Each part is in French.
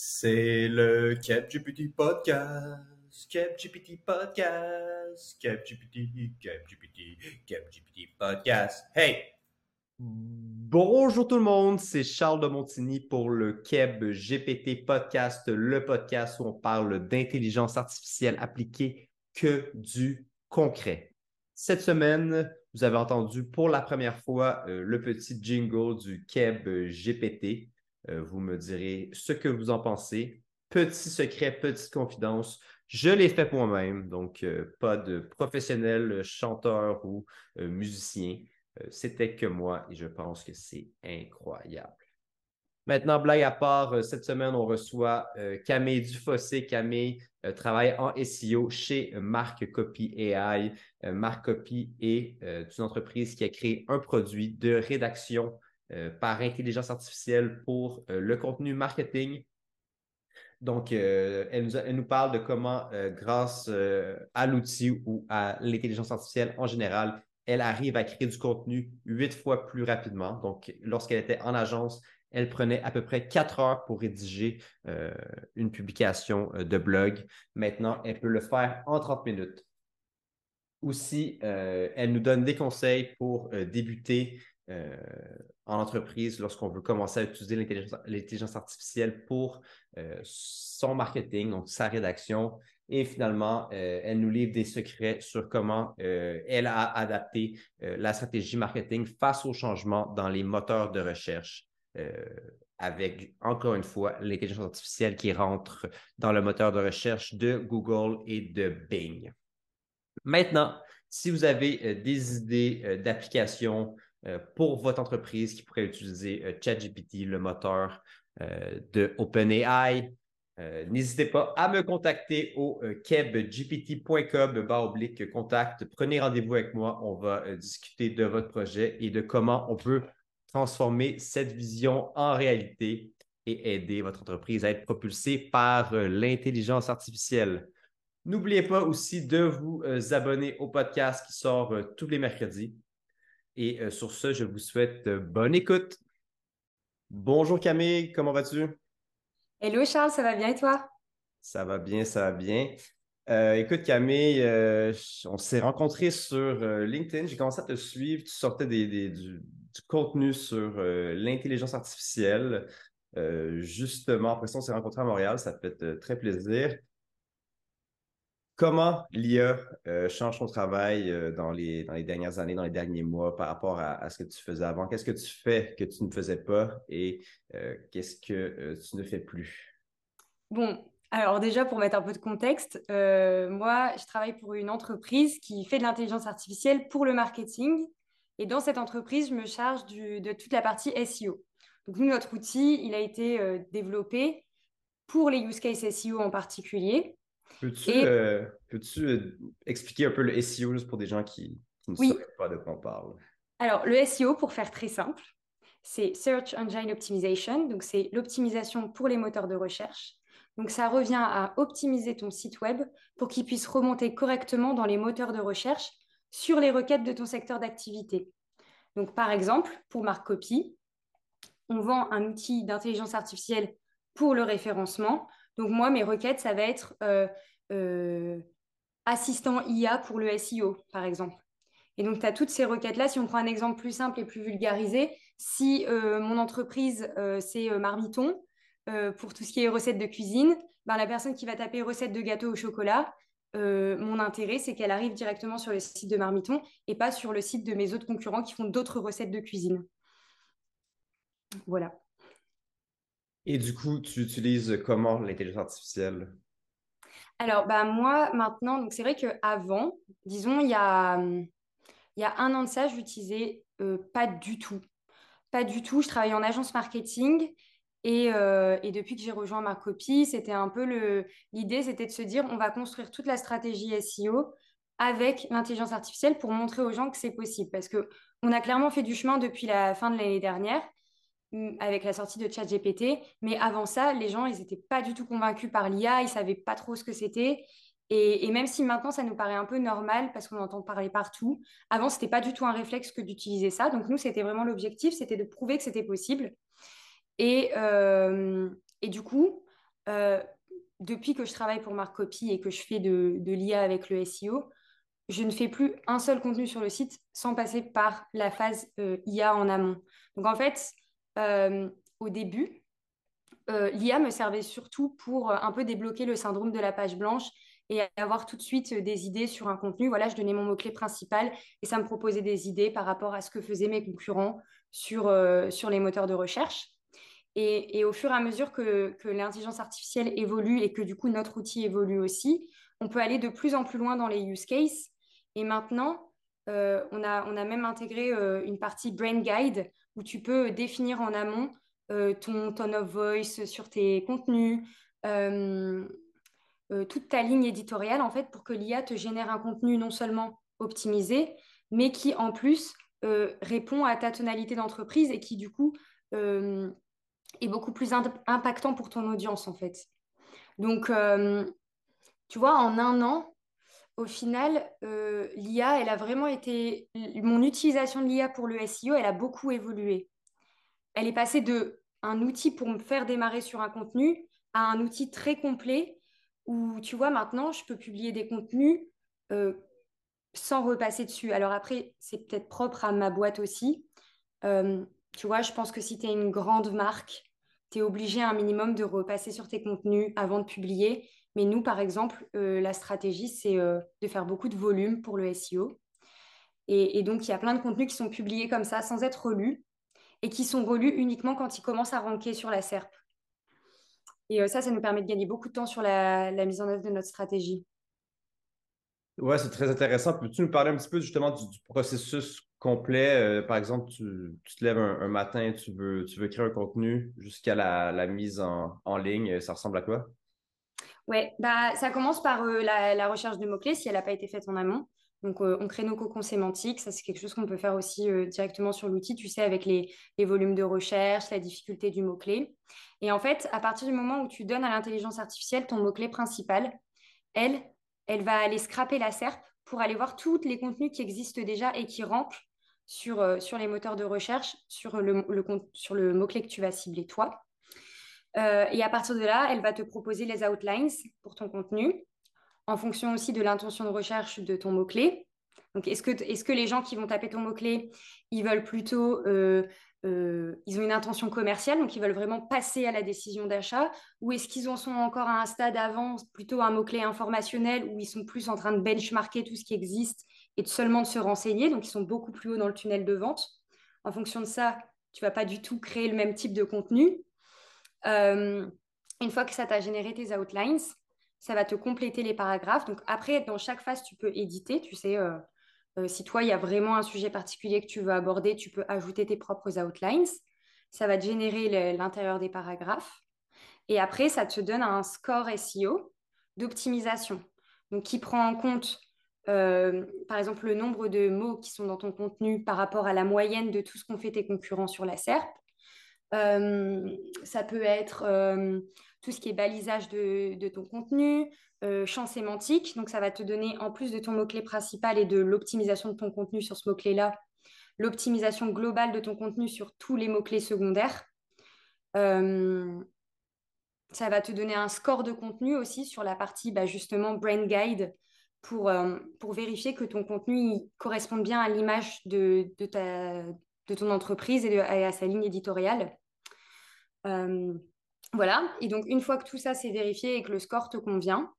C'est le CapGPT Podcast. CapGPT Podcast. CapGPT, CapGPT, CapGPT Podcast. Hey! Bonjour tout le monde, c'est Charles de Montigny pour le Keb GPT Podcast, le podcast où on parle d'intelligence artificielle appliquée que du concret. Cette semaine, vous avez entendu pour la première fois euh, le petit jingle du Keb GPT. Euh, vous me direz ce que vous en pensez. Petit secret, petite confidence. Je l'ai fait moi-même, donc euh, pas de professionnel chanteur ou euh, musicien. C'était que moi et je pense que c'est incroyable. Maintenant, blague à part, cette semaine, on reçoit Camille Dufossé. Camille travaille en SEO chez Marc Copy AI. Marc Copy est une entreprise qui a créé un produit de rédaction euh, par intelligence artificielle pour euh, le contenu marketing. Donc, euh, elle, nous elle, nous parle de comment, grâce à l'outil ou à l'intelligence artificielle en général, elle arrive à créer du contenu huit fois plus rapidement. Donc, lorsqu'elle était en agence, elle prenait à peu près quatre heures pour rédiger une publication de blog. Maintenant, elle peut le faire en 30 minutes. Aussi, elle nous donne des conseils pour débuter euh, en entreprise lorsqu'on veut commencer à utiliser l'intelligence artificielle pour euh, son marketing, donc sa rédaction. Et finalement, euh, elle nous livre des secrets sur comment elle a adapté la stratégie marketing face aux changements dans les moteurs de recherche avec, encore une fois, l'intelligence artificielle qui rentre dans le moteur de recherche de Google et de Bing. Maintenant, si vous avez des idées d'applications, pour votre entreprise qui pourrait utiliser euh, ChatGPT, le moteur euh, de OpenAI. N'hésitez pas à me contacter au kebgpt.com oblique contact. Prenez rendez-vous avec moi. On va discuter de votre projet et de comment on peut transformer cette vision en réalité et aider votre entreprise à être propulsée par l'intelligence artificielle. N'oubliez pas aussi de vous abonner au podcast qui sort tous les mercredis. Et euh, sur ce, je vous souhaite euh, bonne écoute. Bonjour Camille, comment vas-tu? Hello Charles, ça va bien et toi? Ça va bien, ça va bien. Euh, écoute Camille, on s'est rencontrés sur LinkedIn, j'ai commencé à te suivre, tu sortais du, du, contenu sur l'intelligence artificielle. justement, après ça, on s'est rencontrés à Montréal, ça fait très plaisir. Comment l'IA euh, change ton travail euh, dans, les, dernières années, dans les derniers mois par rapport à, ce que tu faisais avant? Qu'est-ce que tu fais que tu ne faisais pas et euh, qu'est-ce que tu ne fais plus? Bon, alors déjà pour mettre un peu de contexte, moi je travaille pour une entreprise qui fait de l'intelligence artificielle pour le marketing et dans cette entreprise je me charge de toute la partie SEO. Donc nous notre outil il a été développé pour les use cases SEO en particulier Peux-tu euh, euh, expliquer un peu le SEO juste pour des gens qui, ne savent pas de quoi on parle? Alors, le SEO, pour faire très simple, c'est Search Engine Optimization, donc c'est l'optimisation pour les moteurs de recherche. Donc, ça revient à optimiser ton site web pour qu'il puisse remonter correctement dans les moteurs de recherche sur les requêtes de ton secteur d'activité. Donc, par exemple, pour Copy, on vend un outil d'intelligence artificielle pour le référencement. Donc moi, mes requêtes, ça va être euh, euh, assistant IA pour le SEO, par exemple. Et donc, tu as toutes ces requêtes-là. Si on prend un exemple plus simple et plus vulgarisé, si euh, mon entreprise, c'est Marmiton, pour tout ce qui est recettes de cuisine, ben, la personne qui va taper recette de gâteau au chocolat, mon intérêt, c'est qu'elle arrive directement sur le site de Marmiton et pas sur le site de mes autres concurrents qui font d'autres recettes de cuisine. Voilà. Et du coup, tu utilises comment l'intelligence artificielle? Alors, bah, moi, maintenant, c'est vrai qu'avant, disons, il y a, il y a un an de ça, je l'utilisais euh, pas du tout. Pas du tout. Je travaillais en agence marketing et, euh, et depuis que j'ai rejoint ma copie, c'était un peu. L'idée, c'était de se dire, on va construire toute la stratégie SEO avec l'intelligence artificielle pour montrer aux gens que c'est possible. Parce qu'on a clairement fait du chemin depuis la fin de l'année dernière avec la sortie de ChatGPT. Mais avant ça, les gens, ils n'étaient pas du tout convaincus par l'IA, ils ne savaient pas trop ce que c'était. Et, même si maintenant, ça nous paraît un peu normal parce qu'on entend parler partout, avant, ce n'était pas du tout un réflexe que d'utiliser ça. Donc nous, c'était vraiment l'objectif, c'était de prouver que c'était possible. Et, euh, et, du coup, depuis que je travaille pour Marc Copy et que je fais de, de l'IA avec le SEO, je ne fais plus un seul contenu sur le site sans passer par la phase IA en amont. Donc en fait, au début, l'IA me servait surtout pour un peu débloquer le syndrome de la page blanche et avoir tout de suite des idées sur un contenu. Voilà, je donnais mon mot-clé principal et ça me proposait des idées par rapport à ce que faisaient mes concurrents sur, euh, sur les moteurs de recherche. Et, au fur et à mesure que, l'intelligence artificielle évolue et que du coup notre outil évolue aussi, on peut aller de plus en plus loin dans les use cases. Et maintenant, euh, on, a, on a même intégré euh, une partie Brain Guide où tu peux définir en amont ton tone of voice sur tes contenus, euh, toute ta ligne éditoriale en fait pour que l'IA te génère un contenu non seulement optimisé, mais qui en plus euh, répond à ta tonalité d'entreprise et qui du coup euh, est beaucoup plus impactant pour ton audience en fait. Donc, tu vois, en un an, au final, l'IA, elle a vraiment été... Mon utilisation de l'IA pour le SEO, elle a beaucoup évolué. Elle est passée de un outil pour me faire démarrer sur un contenu à un outil très complet où tu vois, maintenant, je peux publier des contenus euh, sans repasser dessus. Alors après, c'est peut-être propre à ma boîte aussi. Euh, tu vois, je pense que si tu es une grande marque, tu es obligé un minimum de repasser sur tes contenus avant de publier. Mais nous, par exemple, euh, la stratégie, c'est de faire beaucoup de volume pour le SEO. Et, donc, il y a plein de contenus qui sont publiés comme ça, sans être relus, et qui sont relus uniquement quand ils commencent à ranker sur la SERP. Et euh, ça, ça nous permet de gagner beaucoup de temps sur la, mise en œuvre de notre stratégie. Ouais, c'est très intéressant. Peux-tu nous parler un petit peu justement du, processus complet? Euh, par exemple, tu, te lèves un, matin, tu veux, tu veux créer un contenu jusqu'à la, mise en, ligne. Ça ressemble à quoi? Ouais, bah, ça commence par euh, la, recherche de mots-clés si elle n'a pas été faite en amont. Donc, on crée nos cocons sémantiques. Ça, c'est quelque chose qu'on peut faire aussi directement sur l'outil, tu sais, avec les, volumes de recherche, la difficulté du mot-clé. Et en fait, à partir du moment où tu donnes à l'intelligence artificielle ton mot-clé principal, elle, elle va aller scraper la SERP pour aller voir tous les contenus qui existent déjà et qui rankent sur, euh, sur les moteurs de recherche, sur le, sur le mot-clé que tu vas cibler toi. Euh, et à partir de là, elle va te proposer les outlines pour ton contenu, en fonction aussi de l'intention de recherche de ton mot-clé. Donc, est-ce que, les gens qui vont taper ton mot-clé, ils veulent plutôt euh, euh, ils ont une intention commerciale, donc ils veulent vraiment passer à la décision d'achat, ou est-ce qu'ils en sont encore à un stade avant, plutôt un mot-clé informationnel, où ils sont plus en train de benchmarker tout ce qui existe et seulement de se renseigner, donc ils sont beaucoup plus haut dans le tunnel de vente. En fonction de ça, tu vas pas du tout créer le même type de contenu. Euh, une fois que ça t'a généré tes outlines, ça va te compléter les paragraphes. Donc après, dans chaque phase, tu peux éditer, tu sais, euh, euh, si toi, il y a vraiment un sujet particulier que tu veux aborder, tu peux ajouter tes propres outlines. Ça va te générer l'intérieur des paragraphes. Et après, ça te donne un score SEO d'optimisation. Qui prend en compte, par exemple, le nombre de mots qui sont dans ton contenu par rapport à la moyenne de tout ce qu'ont fait tes concurrents sur la SERP. Ça peut être tout ce qui est balisage de ton contenu, champ sémantique. Donc, ça va te donner, en plus de ton mot-clé principal et de l'optimisation de ton contenu sur ce mot-clé-là, l'optimisation globale de ton contenu sur tous les mots-clés secondaires. Ça va te donner un score de contenu aussi sur la partie bah, justement Brain Guide pour, pour vérifier que ton contenu correspond bien à l'image de, de, de ton entreprise et, à sa ligne éditoriale. voilà, et donc une fois que tout ça c'est vérifié et que le score te convient,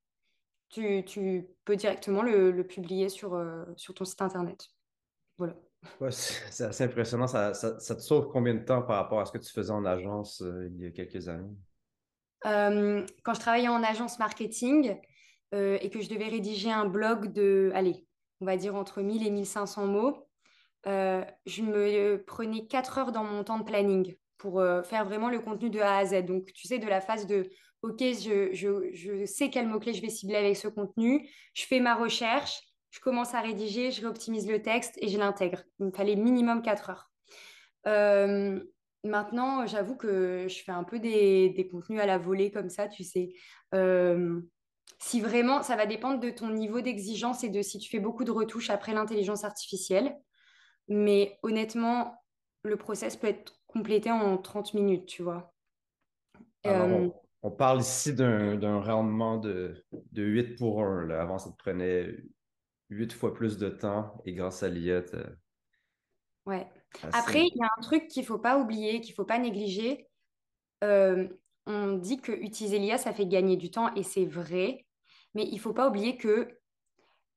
tu, peux directement le, publier sur, euh, sur ton site internet. Voilà. c'est assez impressionnant. Ça, te sauve combien de temps par rapport à ce que tu faisais en agence euh, il y a quelques années? Euh, quand je travaillais en agence marketing et que je devais rédiger un blog de, allez, on va dire entre 1000 et 1500 mots, je me prenais 4 heures dans mon temps de planning pour faire vraiment le contenu de A à Z. Donc, tu sais, de la phase de OK, je, sais quel mot-clé je vais cibler avec ce contenu, je fais ma recherche, je commence à rédiger, je réoptimise le texte et je l'intègre. Il me fallait minimum 4 heures. Euh, maintenant, j'avoue que je fais un peu des, contenus à la volée comme ça, tu sais. Euh, si vraiment, ça va dépendre de ton niveau d'exigence et de si tu fais beaucoup de retouches après l'intelligence artificielle. Mais honnêtement, le process peut être complété en 30 minutes, tu vois. Alors, on parle ici d'un rendement de, de 8 pour 1. Avant, ça te prenait 8 fois plus de temps et grâce à l'IA, Ouais. Après, il y a un truc qu'il ne faut pas oublier, qu'il ne faut pas négliger. Euh, on dit que utiliser l'IA, ça fait gagner du temps et c'est vrai. Mais il ne faut pas oublier que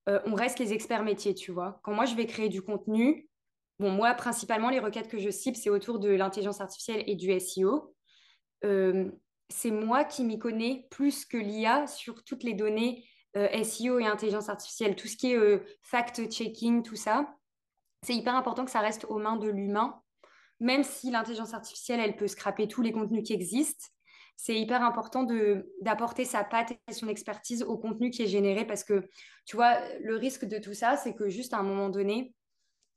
euh, on reste les experts métiers, tu vois. Quand moi, je vais créer du contenu, bon, moi, principalement, les requêtes que je cible, c'est autour de l'intelligence artificielle et du SEO. Euh, c'est moi qui m'y connais plus que l'IA sur toutes les données SEO et intelligence artificielle, tout ce qui est fact-checking, tout ça c'est hyper important que ça reste aux mains de l'humain, même si l'intelligence artificielle, elle peut scraper tous les contenus qui existent. C'est hyper important d'apporter sa patte et son expertise au contenu qui est généré parce que, tu vois, le risque de tout ça, c'est que juste à un moment donné,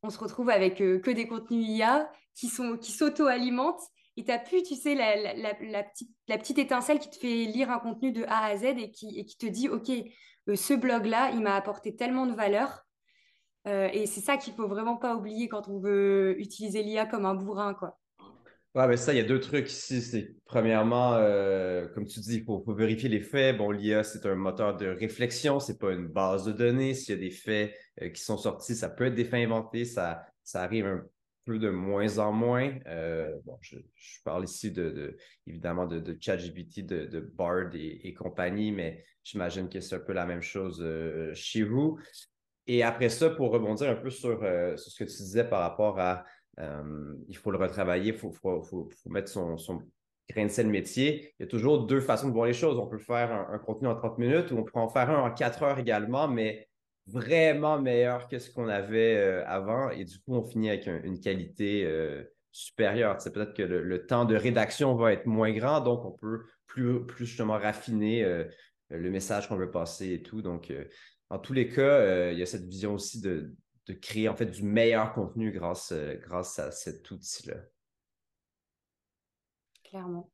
on se retrouve avec euh, que des contenus IA qui qui s'auto-alimentent et tu n'as plus, tu sais, la, petite, étincelle qui te fait lire un contenu de A à Z et qui, te dit, OK, euh, ce blog-là, il m'a apporté tellement de valeur euh, et c'est ça qu'il faut vraiment pas oublier quand on veut utiliser l'IA comme un bourrin. Ouais, mais ça, il y a deux trucs ici. C'est premièrement, euh, comme tu dis, il faut, vérifier les faits. Bon, l'IA, c'est un moteur de réflexion, c'est pas une base de données. S'il y a des faits euh, qui sont sortis, ça peut être des faits inventés. Ça, ça arrive un peu de moins en moins. bon, je, parle ici de, évidemment de, ChatGPT, de, Bard et, compagnie, mais j'imagine que c'est un peu la même chose chez vous. Et après ça, pour rebondir un peu sur, euh, ce que tu disais par rapport à euh, il faut le retravailler, il faut, mettre son, grain de sel métier. Il y a toujours deux façons de voir les choses. On peut faire un, contenu en 30 minutes ou on peut en faire un en 4 heures également, mais vraiment meilleur que ce qu'on avait euh, avant. Et du coup, on finit avec une qualité supérieure. C'est peut-être que le, temps de rédaction va être moins grand, donc on peut plus, justement raffiner le message qu'on veut passer et tout. Donc, en tous les cas, euh, il y a cette vision aussi de, créer en fait du meilleur contenu grâce, euh, grâce à cet outil-là. Clairement.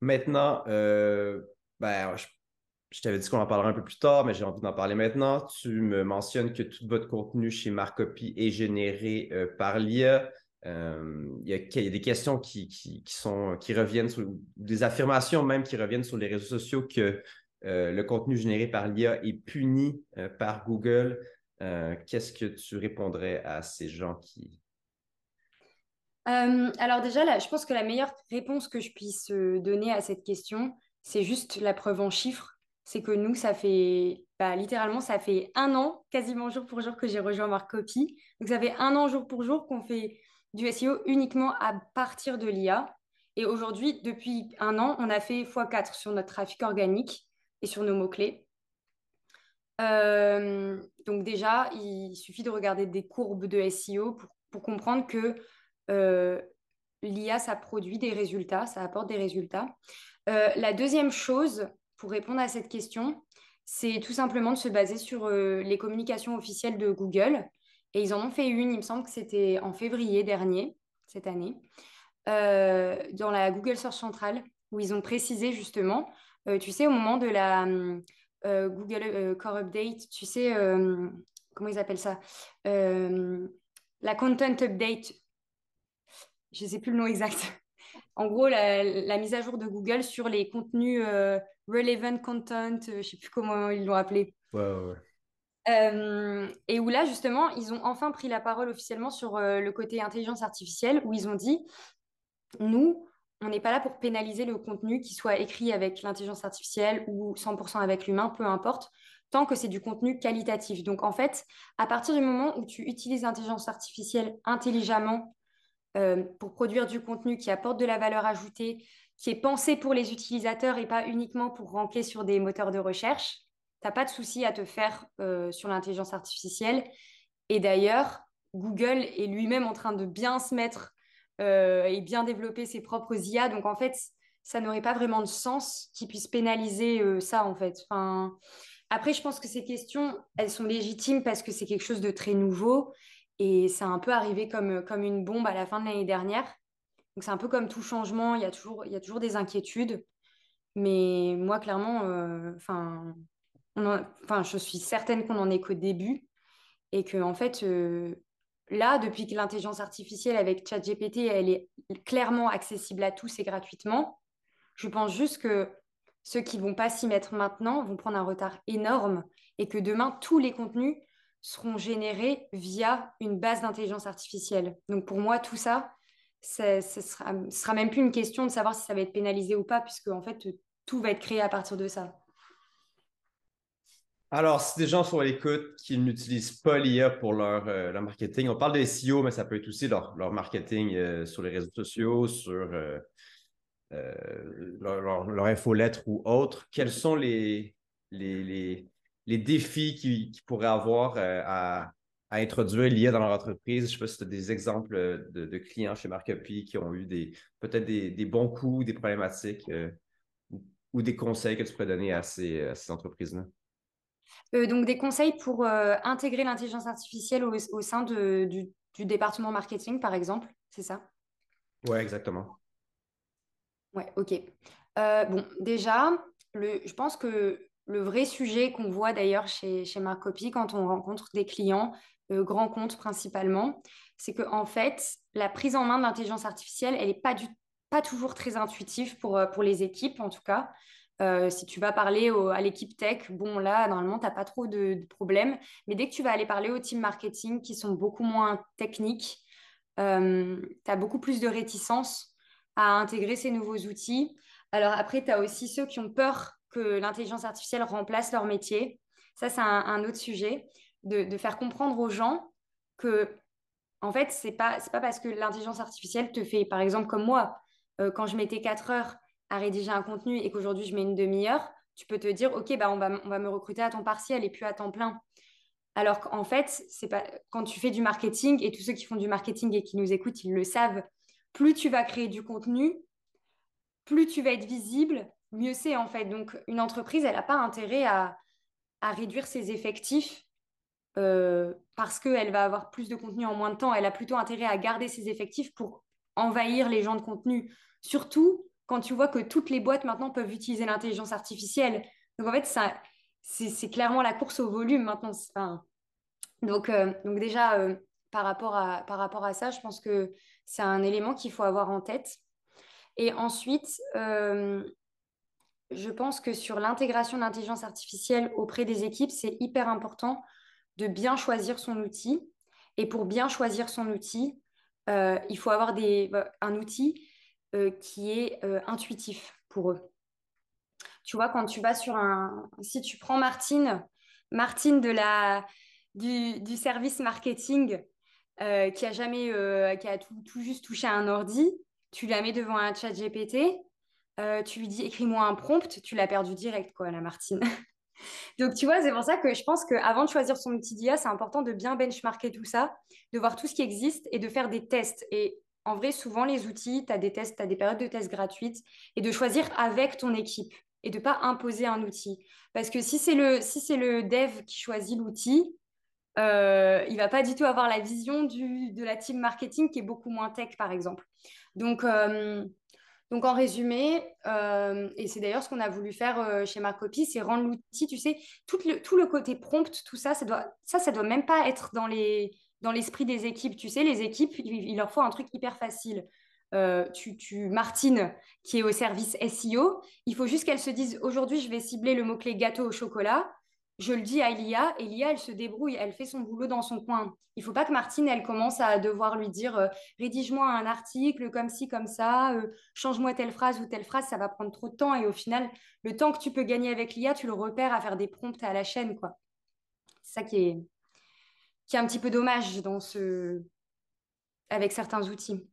Maintenant, euh, ben, je, t'avais dit qu'on en parlerait un peu plus tard, mais j'ai envie d'en parler maintenant. Tu me mentionnes que tout votre contenu chez Marcopy est généré par l'IA. Il y, a des questions qui, sont, qui reviennent, sur, des affirmations même qui reviennent sur les réseaux sociaux que euh, le contenu généré par l'IA est puni euh, par Google. Euh, qu'est-ce que tu répondrais à ces gens qui... alors déjà, je pense que la meilleure réponse que je puisse donner à cette question, c'est juste la preuve en chiffres. C'est que nous, ça fait bah, littéralement, ça fait un an, quasiment jour pour jour, que j'ai rejoint Marcopy. Donc ça fait un an jour pour jour qu'on fait du SEO uniquement à partir de l'IA. Et aujourd'hui, depuis un an, on a fait x4 sur notre trafic organique et sur nos mots-clés. Euh, donc déjà, il suffit de regarder des courbes de SEO pour, comprendre que euh, l'IA, ça produit des résultats, ça apporte des résultats. Euh, la deuxième chose, pour répondre à cette question, c'est tout simplement de se baser sur les communications officielles de Google. Et ils en ont fait une, il me semble que c'était en février dernier, cette année, dans la Google Search Central, où ils ont précisé justement tu sais, au moment de la euh, Google euh, Core Update, tu sais, comment ils appellent ça? La Content Update, je ne sais plus le nom exact. en gros, la, mise à jour de Google sur les contenus relevant content, je ne sais plus comment ils l'ont appelé. Ouais, ouais. et où là, justement, ils ont enfin pris la parole officiellement sur le côté intelligence artificielle, où ils ont dit, nous, on n'est pas là pour pénaliser le contenu qui soit écrit avec l'intelligence artificielle ou 100% avec l'humain, peu importe, tant que c'est du contenu qualitatif. Donc en fait, à partir du moment où tu utilises l'intelligence artificielle intelligemment euh, pour produire du contenu qui apporte de la valeur ajoutée, qui est pensé pour les utilisateurs et pas uniquement pour ranker sur des moteurs de recherche, tu n'as pas de souci à te faire euh, sur l'intelligence artificielle. Et d'ailleurs, Google est lui-même en train de bien se mettre euh, et bien développer ses propres IA. Donc en fait, ça n'aurait pas vraiment de sens qu'ils puissent pénaliser euh, ça en fait. Enfin, après, je pense que ces questions, elles sont légitimes parce que c'est quelque chose de très nouveau et c'est un peu arrivé comme, comme une bombe à la fin de l'année dernière. Donc c'est un peu comme tout changement, il y a toujours, il y a toujours des inquiétudes. Mais moi, clairement, euh, enfin, je suis certaine qu'on n'en est qu'au début et que en fait, là, depuis que l'intelligence artificielle avec ChatGPT, elle est clairement accessible à tous et gratuitement, Je pense juste que ceux qui vont pas s'y mettre maintenant vont prendre un retard énorme et que demain, tous les contenus seront générés via une base d'intelligence artificielle. Donc pour moi, tout ça, ce sera, sera même plus une question de savoir si ça va être pénalisé ou pas, puisque en fait, tout va être créé à partir de ça. Alors, si des gens sont à l'écoute qui n'utilisent pas l'IA pour leur, euh, leur, marketing, on parle de SEO, mais ça peut être aussi leur, marketing euh, sur les réseaux sociaux, sur euh, leur, infolettre ou autre. Quels sont les, défis qu'ils pourraient avoir à, introduire l'IA dans leur entreprise? Je ne sais pas si tu as des exemples de, clients chez Marcopy qui ont eu des peut-être des, des, bons coups, des problématiques ou, des conseils que tu pourrais donner à ces entreprises-là? Euh, donc des conseils pour euh, intégrer l'intelligence artificielle au, sein du, département marketing, par exemple, c'est ça? Ouais, exactement. Ouais, ok. Euh, bon, déjà, le, je pense que le vrai sujet qu'on voit d'ailleurs chez, chez Marcopy quand on rencontre des clients, grands comptes principalement, c'est qu'en en fait, la prise en main de l'intelligence artificielle, elle n'est pas, pas toujours très intuitive pour, pour les équipes, en tout cas. Euh, si tu vas parler à l'équipe tech, bon, là, normalement, tu n'as pas trop de, problèmes. Mais dès que tu vas aller parler au team marketing, qui sont beaucoup moins techniques, euh, tu as beaucoup plus de réticence à intégrer ces nouveaux outils. Alors après, tu as aussi ceux qui ont peur que l'intelligence artificielle remplace leur métier. Ça, c'est un, autre sujet. De, faire comprendre aux gens que, en fait, ce n'est pas, pas parce que l'intelligence artificielle te fait, par exemple, comme moi, euh, quand je mettais 4 heures à rédiger un contenu et qu'aujourd'hui je mets une demi-heure, tu peux te dire, OK, bah, on, va, on va me recruter à temps partiel et plus à temps plein. Alors qu'en fait, c'est pas quand tu fais du marketing, et tous ceux qui font du marketing et qui nous écoutent, ils le savent, plus tu vas créer du contenu, plus tu vas être visible, mieux c'est en fait. Donc une entreprise, elle n'a pas intérêt à, à, réduire ses effectifs euh, parce qu'elle va avoir plus de contenu en moins de temps. Elle a plutôt intérêt à garder ses effectifs pour envahir les gens de contenu. Surtout quand tu vois que toutes les boîtes maintenant peuvent utiliser l'intelligence artificielle. Donc en fait, c'est clairement la course au volume maintenant. donc, euh, donc déjà, euh, par, rapport à, par rapport à ça, je pense que c'est un élément qu'il faut avoir en tête. Et ensuite, euh, je pense que sur l'intégration de l'intelligence artificielle auprès des équipes, c'est hyper important de bien choisir son outil. Et pour bien choisir son outil, il faut avoir des, un outil euh, qui est euh, intuitif pour eux. Tu vois, quand tu vas sur un... Si tu prends Martine, Martine de la, du, service marketing, euh, qui a jamais, qui a tout, tout, juste touché un ordi, tu la mets devant un chat GPT, tu lui dis écris-moi un prompt, tu l'as perdu direct, quoi, la Martine. Donc, tu vois, c'est pour ça que je pense qu'avant de choisir son outil d'IA, c'est important de bien benchmarker tout ça, de voir tout ce qui existe et de faire des tests. Et en vrai, souvent, les outils, tu as des tests, tu des périodes de tests gratuites et de choisir avec ton équipe et de ne pas imposer un outil. Parce que si c'est le, si le dev qui choisit l'outil, euh, il va pas du tout avoir la vision de la team marketing qui est beaucoup moins tech, par exemple. Donc, euh, donc en résumé, euh, et c'est d'ailleurs ce qu'on a voulu faire euh, chez Marcopy, c'est rendre l'outil, tu sais, tout le, tout le côté prompt, tout ça, ça doit, ça, ça doit même pas être dans les dans l'esprit des équipes. Tu sais, les équipes, il, leur faut un truc hyper facile. Euh, tu, tu, Martine, qui est au service SEO, il faut juste qu'elle se dise aujourd'hui, je vais cibler le mot-clé gâteau au chocolat. Je le dis à Elia, Elia, elle se débrouille, elle fait son boulot dans son coin. Il faut pas que Martine, elle commence à devoir lui dire euh, rédige-moi un article comme ci, comme ça, euh, change-moi telle phrase ou telle phrase, ça va prendre trop de temps. Et au final, le temps que tu peux gagner avec l'IA, tu le repères à faire des prompts à la chaîne. quoi. C'est ça qui est, qui est un petit peu dommage dans ce... avec certains outils.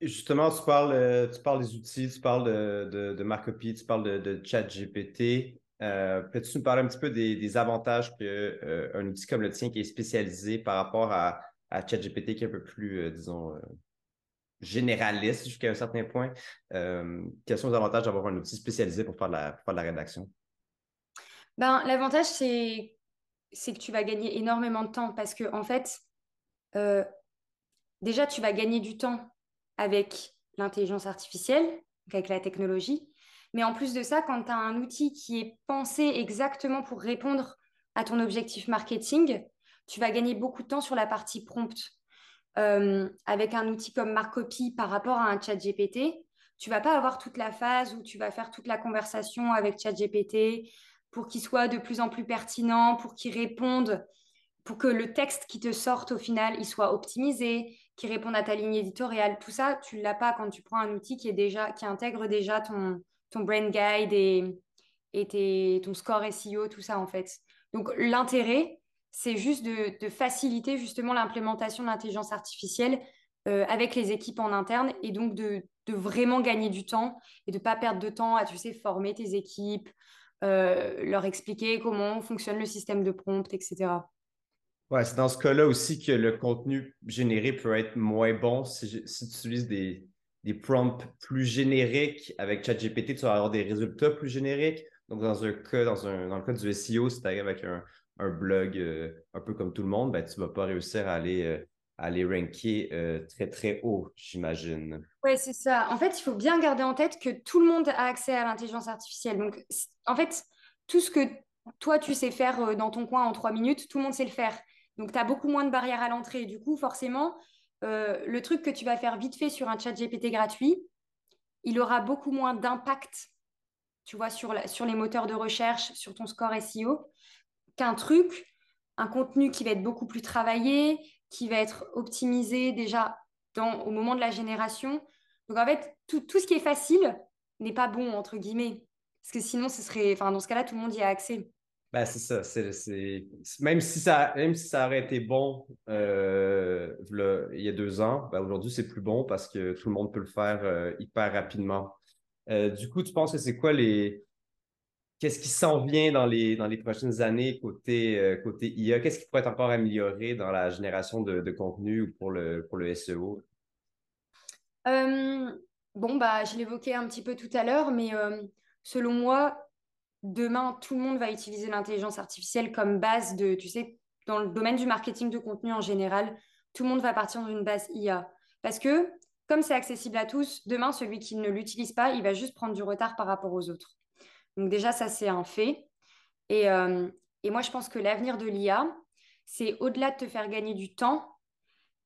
justement, tu parles, euh, tu parles des outils, tu parles de, de, de Marcopy, tu parles de, de ChatGPT. Euh, Peux-tu nous parler un petit peu des, avantages qu'un euh, outil comme le tien qui est spécialisé par rapport à, à ChatGPT qui est un peu plus, euh, disons, généraliste jusqu'à un certain point? quels sont les avantages d'avoir un outil spécialisé pour faire la, pour faire de la rédaction? Ben, L'avantage, c'est c'est que tu vas gagner énormément de temps parce que, en fait, euh, déjà, tu vas gagner du temps avec l'intelligence artificielle, avec la technologie. Mais en plus de ça, quand tu as un outil qui est pensé exactement pour répondre à ton objectif marketing, tu vas gagner beaucoup de temps sur la partie prompt. Euh, avec un outil comme Marcopy par rapport à un chat GPT, tu vas pas avoir toute la phase où tu vas faire toute la conversation avec ChatGPT pour qu'il soit de plus en plus pertinent, pour qu'il réponde, pour que le texte qui te sorte au final, il soit optimisé, qu'il réponde à ta ligne éditoriale. Tout ça, tu l'as pas quand tu prends un outil qui est déjà, qui intègre déjà ton, ton brain guide et, ton score SEO, tout ça en fait. Donc l'intérêt, c'est juste de, faciliter justement l'implémentation de l'intelligence artificielle euh, avec les équipes en interne et donc de, vraiment gagner du temps et de ne pas perdre de temps à, tu former tes équipes, leur expliquer comment fonctionne le système de prompt, etc. Ouais, c'est dans ce cas-là aussi que le contenu généré peut être moins bon si, tu utilises des, des prompts plus génériques avec ChatGPT, tu vas avoir des résultats plus génériques. Donc, dans un cas, dans, un, dans le cas du SEO, si tu arrives avec un, un blog euh, un peu comme tout le monde, ben, tu ne vas pas réussir à aller, euh, aller ranker euh, très, très haut, j'imagine. Oui, c'est ça. En fait, il faut bien garder en tête que tout le monde a accès à l'intelligence artificielle. Donc, en fait, tout ce que toi, tu sais faire dans ton coin en trois minutes, tout le monde sait le faire. Donc, tu as beaucoup moins de barrières à l'entrée. Du coup, forcément, le truc que tu vas faire vite fait sur un chat GPT gratuit, il aura beaucoup moins d'impact, tu vois, sur les moteurs de recherche, sur ton score SEO, qu'un truc, un contenu qui va être beaucoup plus travaillé, qui va être optimisé déjà dans, au moment de la génération. Donc en fait, tout, tout ce qui est facile n'est pas bon, entre guillemets. Parce que sinon, ce serait, enfin, dans ce cas-là, tout le monde y a accès. Ben, c'est ça. C'est, Même, si ça, même si ça aurait été bon euh, il y a deux ans, ben, aujourd'hui, c'est plus bon parce que tout le monde peut le faire euh, hyper rapidement. Euh, du coup, tu penses que c'est quoi les, qu'est-ce qui s'en vient dans les, dans les prochaines années côté, euh, côté IA? Qu'est-ce qui pourrait être encore amélioré dans la génération de, contenu ou pour le, pour le SEO? Euh, bon, bah, je l'évoquais un petit peu tout à l'heure, mais euh, selon moi, demain, tout le monde va utiliser l'intelligence artificielle comme base de, tu sais, dans le domaine du marketing de contenu en général, tout le monde va partir d'une base IA. Parce que, comme c'est accessible à tous, demain, celui qui ne l'utilise pas, il va juste prendre du retard par rapport aux autres. Donc déjà, ça, c'est un fait. Euh, et, moi, je pense que l'avenir de l'IA, c'est au-delà de te faire gagner du temps,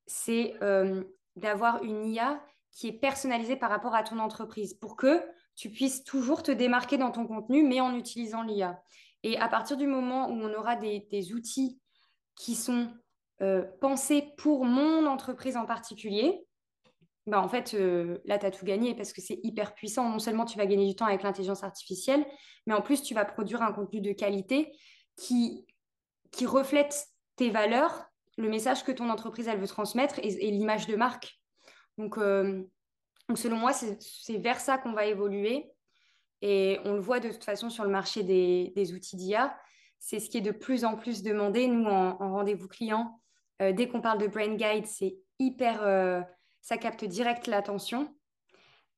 c'est euh, d'avoir une IA qui est personnalisée par rapport à ton entreprise pour que tu puisses toujours te démarquer dans ton contenu, mais en utilisant l'IA. Et à partir du moment où on aura des, outils qui sont euh, pensés pour mon entreprise en particulier, bah, en fait, euh, là, tu as tout gagné parce que c'est hyper puissant. Non seulement tu vas gagner du temps avec l'intelligence artificielle, mais en plus, tu vas produire un contenu de qualité qui, qui reflète tes valeurs, le message que ton entreprise, elle veut transmettre et, l'image de marque. Donc, euh, donc selon moi, c'est vers ça qu'on va évoluer. Et on le voit de toute façon sur le marché des, des outils d'IA. C'est ce qui est de plus en plus demandé. Nous, en, rendez-vous client, euh, dès qu'on parle de Brain Guide, c'est hyper ça capte direct l'attention.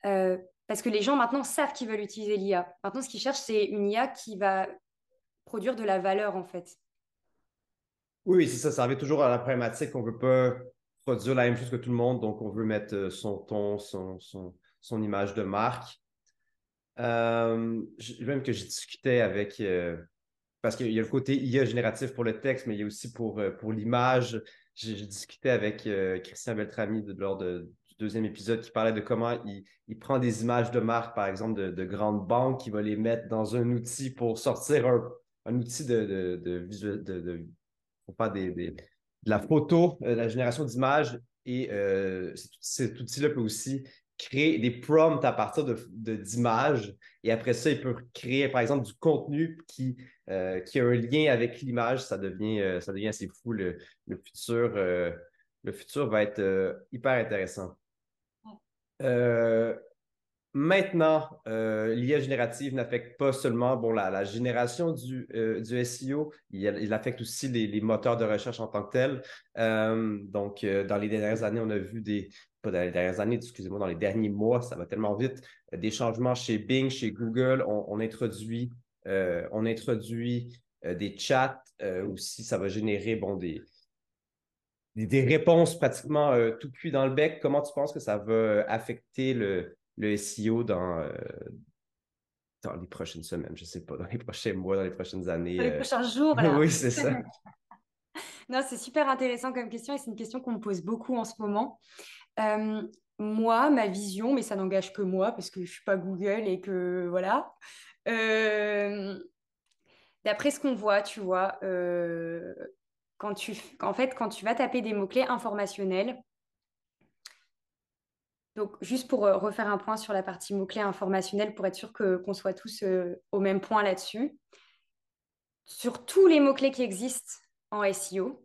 Euh, parce que les gens maintenant savent qu'ils veulent utiliser l'IA. Maintenant, ce qu'ils cherchent, c'est une IA qui va produire de la valeur, en fait. Oui, c'est ça. Ça revient toujours à la problématique qu'on ne veut pas produire la même chose que tout le monde, donc on veut mettre euh, son ton, son, son, image de marque. Euh, même que j'ai discuté avec, parce qu'il y a le côté IA génératif pour le texte, mais il y a aussi pour, pour l'image j'ai discuté avec euh, Christian Beltrami lors du deuxième épisode qui parlait de comment il, prend des images de marque, par exemple, de, grandes banques, il va les mettre dans un outil pour sortir un, outil de, de, faire des, de la photo, euh, de la génération d'images. Et euh, cet outil-là peut aussi créer des prompts à partir d'images. De, et après ça, il peut créer, par exemple, du contenu qui, euh, qui a un lien avec l'image. Ça devient, euh, ça devient assez fou. Le, futur, euh, le futur va être hyper intéressant. maintenant, l'IA générative n'affecte pas seulement bon, la, génération du, du SEO, il, il, affecte aussi les, les, moteurs de recherche en tant que tels. donc, dans les dernières années, on a vu des, pas dans les dernières années, excusez-moi, dans les derniers mois, ça va tellement vite, euh, des changements chez Bing, chez Google, on, introduit, on introduit euh, euh, des chats aussi, ça va générer bon, des, des, réponses pratiquement tout cuit dans le bec. Comment tu penses que ça va affecter le, le SEO dans, dans les prochaines semaines, je ne sais pas, dans les prochains mois, dans les prochaines années? Dans les prochains jours, oui, c'est ça. non, c'est super intéressant comme question et c'est une question qu'on me pose beaucoup en ce moment. Moi, ma vision, mais ça n'engage que moi parce que je suis pas Google et que voilà. D'après ce qu'on voit, tu vois, quand tu, en fait, quand tu vas taper des mots-clés informationnels, donc, juste pour euh, refaire un point sur la partie mots-clés informationnels, pour être sûr qu'on soit tous euh, au même point là-dessus. Sur tous les mots-clés qui existent en SEO,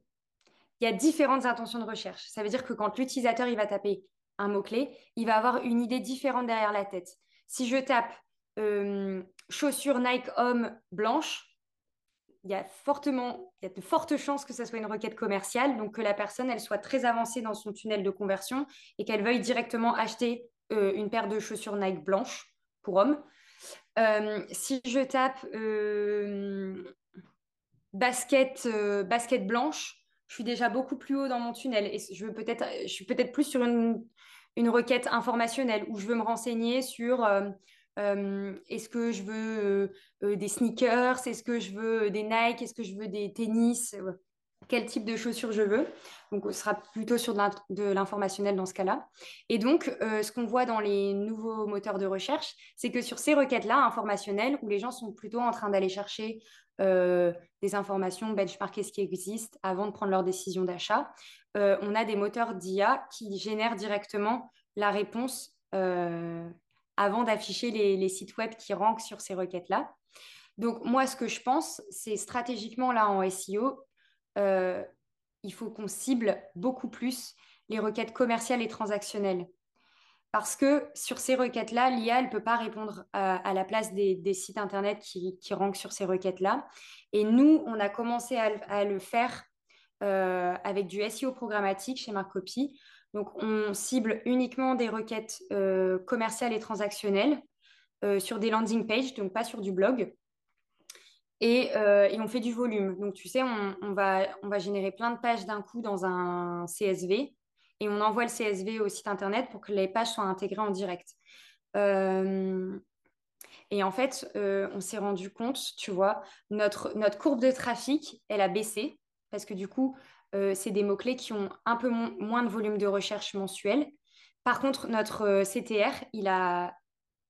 il y a différentes intentions de recherche. Ça veut dire que quand l'utilisateur il va taper un mot-clé, il va avoir une idée différente derrière la tête. Si je tape euh, chaussures Nike homme blanche, il y a fortement, il y a de fortes chances que ce soit une requête commerciale, donc que la personne elle soit très avancée dans son tunnel de conversion et qu'elle veuille directement acheter euh, une paire de chaussures Nike blanches pour homme. Euh, si je tape basket, basket blanche, je suis déjà beaucoup plus haut dans mon tunnel et je veux peut-être, je suis peut-être plus sur une, une requête informationnelle où je veux me renseigner sur euh, est-ce que je veux euh, euh, des sneakers Est-ce que je veux des Nike Est-ce que je veux des tennis Quel type de chaussures je veux Donc, ce sera plutôt sur de l'informationnel dans ce cas-là. Et donc, ce qu'on voit dans les nouveaux moteurs de recherche, c'est que sur ces requêtes-là, informationnelles, où les gens sont plutôt en train d'aller chercher des informations, benchmarker ce qui existe avant de prendre leur décision d'achat, on a des moteurs d'IA qui génèrent directement la réponse avant d'afficher les, sites web qui rankent sur ces requêtes-là. Donc moi, ce que je pense, c'est stratégiquement là en SEO, euh, il faut qu'on cible beaucoup plus les requêtes commerciales et transactionnelles. Parce que sur ces requêtes-là, l'IA ne peut pas répondre à, la place des, sites Internet qui, rankent sur ces requêtes-là. Et nous, on a commencé à, le faire euh, avec du SEO programmatique chez Marcopy. Donc, on cible uniquement des requêtes euh, commerciales et transactionnelles euh, sur des landing pages, donc pas sur du blog. Euh, et, on fait du volume. Donc, tu sais, on va générer plein de pages d'un coup dans un CSV et on envoie le CSV au site internet pour que les pages soient intégrées en direct. et en fait, on s'est rendu compte, tu vois, notre, notre courbe de trafic, elle a baissé parce que du coup, euh, c'est des mots-clés qui ont un peu moins de volume de recherche mensuel. Par contre, notre euh, CTR, il a,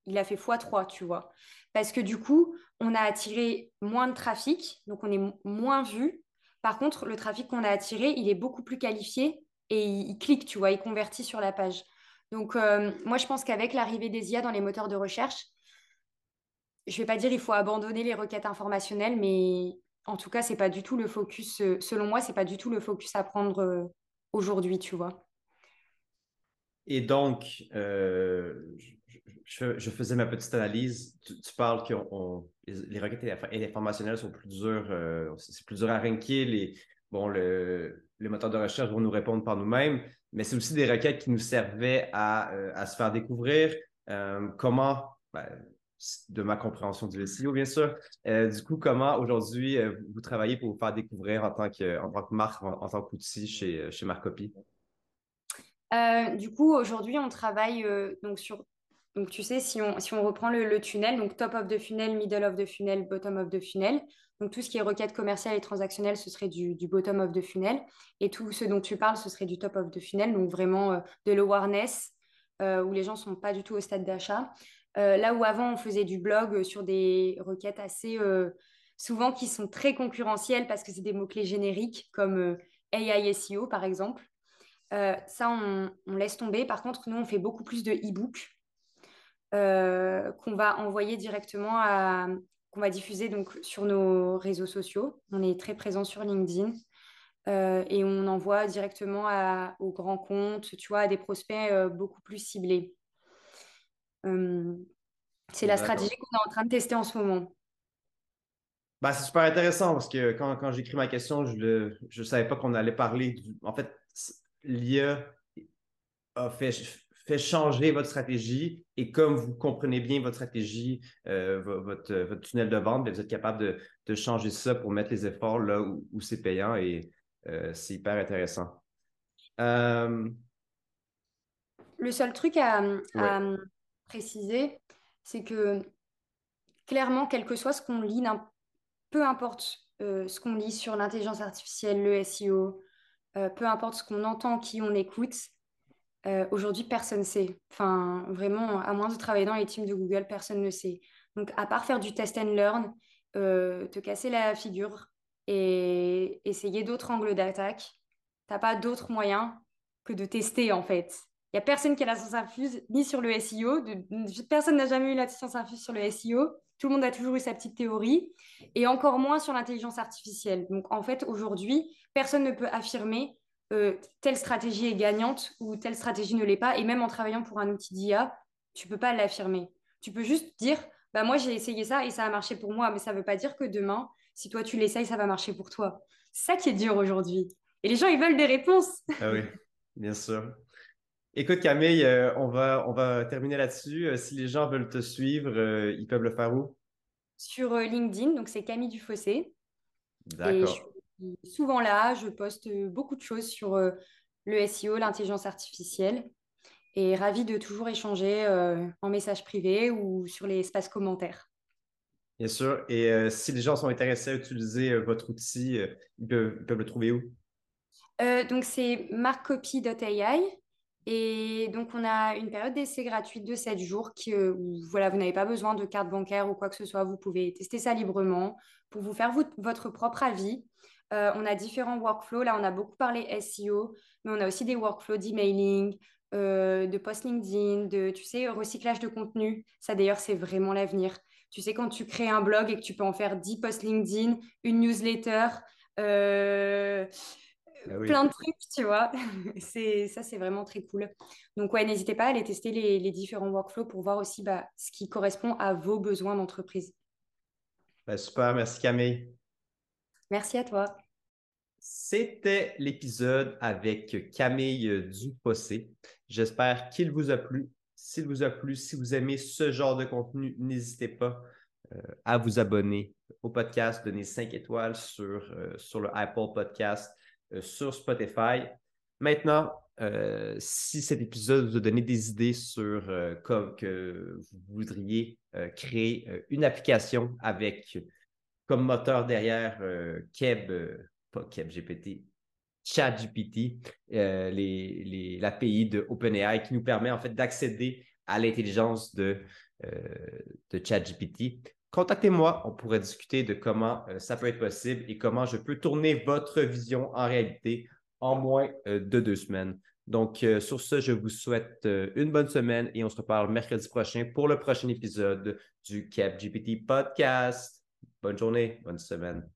il a fait x3, tu vois. Parce que du coup, on a attiré moins de trafic, donc on est moins vu. Par contre, le trafic qu'on a attiré, il est beaucoup plus qualifié et il, clique, tu vois, il convertit sur la page. Donc, euh, moi, je pense qu'avec l'arrivée des IA dans les moteurs de recherche, je ne vais pas dire il faut abandonner les requêtes informationnelles, mais en tout cas, c'est pas du tout le focus, euh, selon moi, c'est pas du tout le focus à prendre euh, aujourd'hui, tu vois. Et donc, je, faisais ma petite analyse. Tu, parles que les, requêtes informationnelles sont plus dures, c'est plus dur à ranker. Les, bon, le, les moteurs de recherche vont nous répondre par nous-mêmes, mais c'est aussi des requêtes qui nous servaient à, se faire découvrir. comment, ben, de ma compréhension du SEO, bien sûr. Euh, du coup, comment aujourd'hui euh, vous travaillez pour vous faire découvrir en tant que, en tant que marque, en, tant qu'outil chez, euh, chez Marcopy? du coup, aujourd'hui, on travaille donc sur. Donc, tu sais, si on, reprend le, tunnel, donc top of the funnel, middle of the funnel, bottom of the funnel, donc tout ce qui est requête commerciale et transactionnelle, ce serait du, bottom of the funnel. Et tout ce dont tu parles, ce serait du top of the funnel, donc vraiment de l'awareness, où les gens ne sont pas du tout au stade d'achat. Euh, là où avant, on faisait du blog sur des requêtes assez euh, souvent qui sont très concurrentielles parce que c'est des mots-clés génériques comme euh, AI SEO par exemple. ça, on, laisse tomber. Par contre, nous, on fait beaucoup plus de e-books qu'on va envoyer directement à qu'on va diffuser donc sur nos réseaux sociaux. On est très présent sur LinkedIn et on envoie directement à, aux grands comptes, tu vois, à des prospects beaucoup plus ciblés. Euh, c'est la stratégie qu'on est en train de tester en ce moment. Ben, c'est super intéressant parce que quand, quand j'écris ma question, je ne savais pas qu'on allait parler. Du... En fait, l'IA a fait, fait, changer votre stratégie et comme vous comprenez bien votre stratégie, euh, votre, votre, tunnel de vente, vous êtes capable de, de, changer ça pour mettre les efforts là où, c'est payant et euh, c'est hyper intéressant. Le seul truc à, préciser, c'est que clairement, quel que soit ce qu'on lit, peu importe euh, ce qu'on lit sur l'intelligence artificielle, le SEO, euh, peu importe ce qu'on entend, qui on écoute, Aujourd'hui, personne ne sait. Enfin, vraiment, à moins de travailler dans les teams de Google, personne ne sait. Donc, à part faire du test and learn, te casser la figure et essayer d'autres angles d'attaque, tu n'as pas d'autre moyen que de tester, en fait. Il n'y a personne qui a la science infuse, ni sur le SEO. personne n'a jamais eu la science infuse sur le SEO. Tout le monde a toujours eu sa petite théorie. Et encore moins sur l'intelligence artificielle. Donc, en fait, aujourd'hui, personne ne peut affirmer euh, telle stratégie est gagnante ou telle stratégie ne l'est pas. Et même en travaillant pour un outil d'IA, tu peux pas l'affirmer. Tu peux juste dire, bah moi j'ai essayé ça et ça a marché pour moi, mais ça ne veut pas dire que demain, si toi tu l'essayes, ça va marcher pour toi. C'est ça qui est dur aujourd'hui. Et les gens, ils veulent des réponses. ah oui, bien sûr. Écoute, Camille, euh, on, va, on va terminer là-dessus. Euh, si les gens veulent te suivre, ils peuvent le faire où? Sur LinkedIn, donc c'est Camille Dufossé. D'accord. Suis souvent là, je poste beaucoup de choses sur le SEO, l'intelligence artificielle. Et ravie de toujours échanger en message privé ou sur les espaces commentaires. Bien sûr. Et si les gens sont intéressés à utiliser votre outil, ils peuvent, ils, peuvent, le trouver où? donc, c'est markcopy.ai. Et donc, on a une période d'essai gratuite de 7 jours qui, euh, où voilà, vous n'avez pas besoin de carte bancaire ou quoi que ce soit. Vous pouvez tester ça librement pour vous faire votre propre avis. Euh, on a différents workflows. Là, on a beaucoup parlé SEO, mais on a aussi des workflows d'emailing, euh, de post LinkedIn, de, tu sais, recyclage de contenu. Ça, d'ailleurs, c'est vraiment l'avenir. Tu sais, quand tu crées un blog et que tu peux en faire 10 posts LinkedIn, une newsletter, ah plein de trucs, tu vois. c'est ça, c'est vraiment très cool. Donc ouais, n'hésitez pas à aller tester les, différents workflows pour voir aussi bah, ce qui correspond à vos besoins d'entreprise. Ben, super, merci Camille. Merci à toi. C'était l'épisode avec Camille Dupossé. J'espère qu'il vous a plu. S'il vous a plu, si vous aimez ce genre de contenu, n'hésitez pas euh, à vous abonner au podcast, donner 5 étoiles sur, euh, sur le Apple Podcast euh, sur Spotify. Maintenant, si cet épisode vous a donné des idées sur comme que vous voudriez créer une application avec comme moteur derrière Keb, pas Keb GPT, ChatGPT, l'API de OpenAI qui nous permet en fait d'accéder à l'intelligence de, ChatGPT contactez-moi, on pourrait discuter de comment euh, ça peut être possible et comment je peux tourner votre vision en réalité en moins euh, de deux semaines. Donc, euh, sur ce, je vous souhaite une bonne semaine et on se reparle mercredi prochain pour le prochain épisode du CapGPT Podcast. Bonne journée, bonne semaine.